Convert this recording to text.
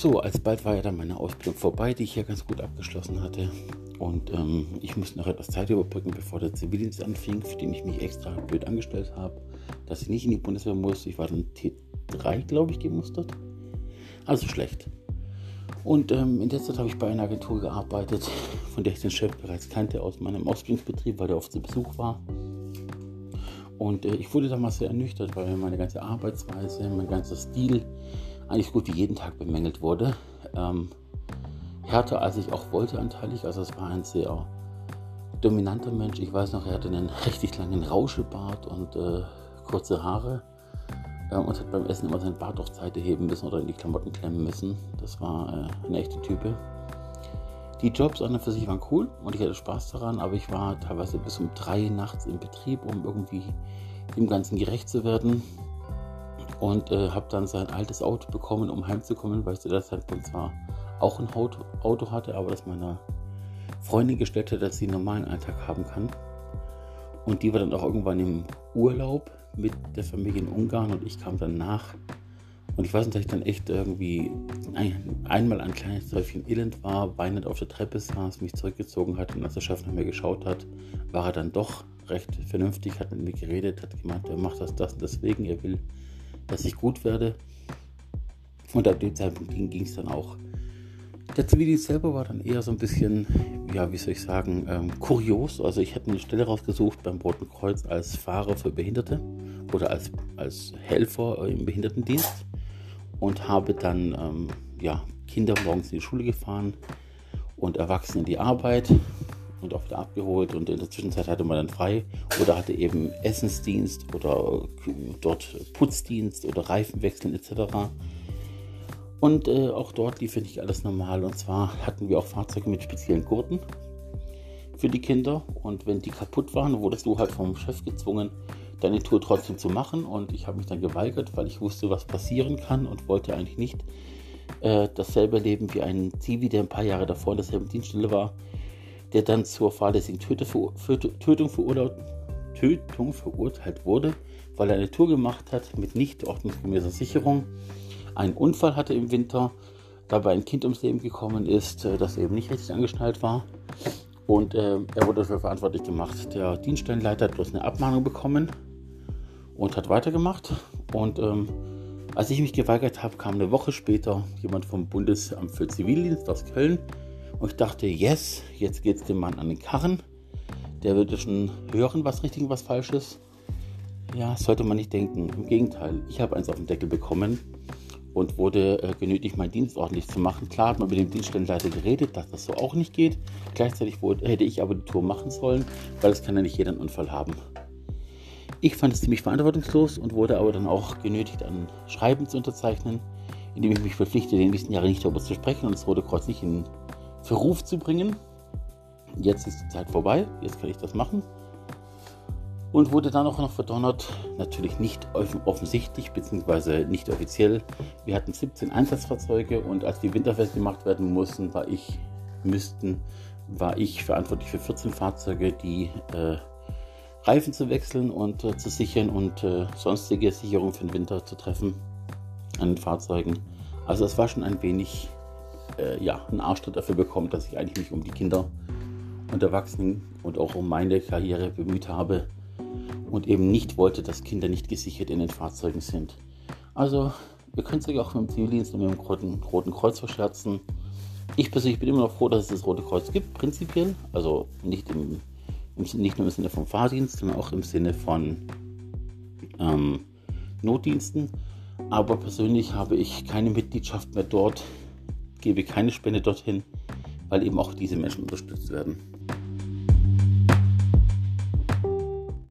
So, alsbald war ja dann meine Ausbildung vorbei, die ich ja ganz gut abgeschlossen hatte. Und ähm, ich musste noch etwas Zeit überbrücken, bevor der Zivildienst anfing, für den ich mich extra blöd angestellt habe, dass ich nicht in die Bundeswehr muss. Ich war dann T3, glaube ich, gemustert. Also schlecht. Und ähm, in der Zeit habe ich bei einer Agentur gearbeitet, von der ich den Chef bereits kannte aus meinem Ausbildungsbetrieb, weil der oft zu Besuch war. Und äh, ich wurde damals sehr ernüchtert, weil meine ganze Arbeitsweise, mein ganzer Stil eigentlich gut wie jeden Tag bemängelt wurde. Ähm, härter als ich auch wollte anteilig. Also es war ein sehr dominanter Mensch. Ich weiß noch, er hatte einen richtig langen Rauschebart und äh, kurze Haare äh, und hat beim Essen immer sein Bart auf Seite heben müssen oder in die Klamotten klemmen müssen. Das war äh, eine echte Type. Die Jobs an und für sich waren cool und ich hatte Spaß daran, aber ich war teilweise bis um drei nachts im Betrieb, um irgendwie dem Ganzen gerecht zu werden. Und äh, habe dann sein altes Auto bekommen, um heimzukommen, weil ich zu der Zeitpunkt zwar auch ein Auto hatte, aber das meiner Freundin gestellt hat, dass sie einen normalen Alltag haben kann. Und die war dann auch irgendwann im Urlaub mit der Familie in Ungarn und ich kam dann nach. Und ich weiß nicht, dass ich dann echt irgendwie ein, einmal ein kleines Häufchen elend war, weinend auf der Treppe saß, mich zurückgezogen hat und als der Chef nach mir geschaut hat, war er dann doch recht vernünftig, hat mit mir geredet, hat gemeint, er macht das, das deswegen, er will, dass ich gut werde. Und ab dem Zeitpunkt ging es dann auch der Zivildienst selber war dann eher so ein bisschen, ja, wie soll ich sagen, ähm, kurios. Also ich hatte eine Stelle rausgesucht beim Roten Kreuz als Fahrer für Behinderte oder als, als Helfer im Behindertendienst und habe dann ähm, ja, Kinder morgens in die Schule gefahren und Erwachsene in die Arbeit und auch wieder abgeholt und in der Zwischenzeit hatte man dann frei oder hatte eben Essensdienst oder äh, dort Putzdienst oder Reifenwechseln etc. Und äh, auch dort lief nicht alles normal. Und zwar hatten wir auch Fahrzeuge mit speziellen Gurten für die Kinder. Und wenn die kaputt waren, wurdest du halt vom Chef gezwungen, deine Tour trotzdem zu machen. Und ich habe mich dann geweigert, weil ich wusste, was passieren kann und wollte eigentlich nicht äh, dasselbe leben wie ein Zivi, der ein paar Jahre davor in derselben Dienststelle war, der dann zur fahrlässigen Tötung, Tötung verurteilt wurde, weil er eine Tour gemacht hat mit nicht ordnungsgemäßer Sicherung einen Unfall hatte im Winter, dabei ein Kind ums Leben gekommen ist, äh, das eben nicht richtig angeschnallt war. Und äh, er wurde dafür verantwortlich gemacht. Der Dienststellenleiter hat bloß eine Abmahnung bekommen und hat weitergemacht. Und ähm, als ich mich geweigert habe, kam eine Woche später jemand vom Bundesamt für Zivildienst aus Köln. Und ich dachte, yes, jetzt geht es dem Mann an den Karren. Der würde schon hören, was richtig und was falsch ist. Ja, sollte man nicht denken. Im Gegenteil, ich habe eins auf den Deckel bekommen und wurde äh, genötigt, meinen Dienst ordentlich zu machen. Klar hat man mit dem Dienststellenleiter geredet, dass das so auch nicht geht. Gleichzeitig wurde, hätte ich aber die Tour machen sollen, weil es kann ja nicht jeder einen Unfall haben. Ich fand es ziemlich verantwortungslos und wurde aber dann auch genötigt, ein Schreiben zu unterzeichnen, in dem ich mich verpflichte, den nächsten Jahren nicht darüber zu sprechen und das Rote Kreuz nicht in Verruf zu bringen. Jetzt ist die Zeit vorbei, jetzt kann ich das machen und wurde dann auch noch verdonnert, natürlich nicht offensichtlich bzw. nicht offiziell. Wir hatten 17 Einsatzfahrzeuge und als die winterfest gemacht werden mussten, war ich, müssten, war ich verantwortlich für 14 Fahrzeuge, die äh, Reifen zu wechseln und äh, zu sichern und äh, sonstige Sicherungen für den Winter zu treffen an den Fahrzeugen. Also es war schon ein wenig, äh, ja, ein Arschtritt dafür bekommen, dass ich eigentlich mich um die Kinder und Erwachsenen und auch um meine Karriere bemüht habe und eben nicht wollte, dass Kinder nicht gesichert in den Fahrzeugen sind. Also, ihr könnt euch auch mit dem Zivildienst und mit dem Roten, Roten Kreuz verscherzen. Ich persönlich bin immer noch froh, dass es das Rote Kreuz gibt, prinzipiell. Also nicht, im, im nicht nur im Sinne vom Fahrdienst, sondern auch im Sinne von ähm, Notdiensten. Aber persönlich habe ich keine Mitgliedschaft mehr dort, gebe keine Spende dorthin, weil eben auch diese Menschen unterstützt werden.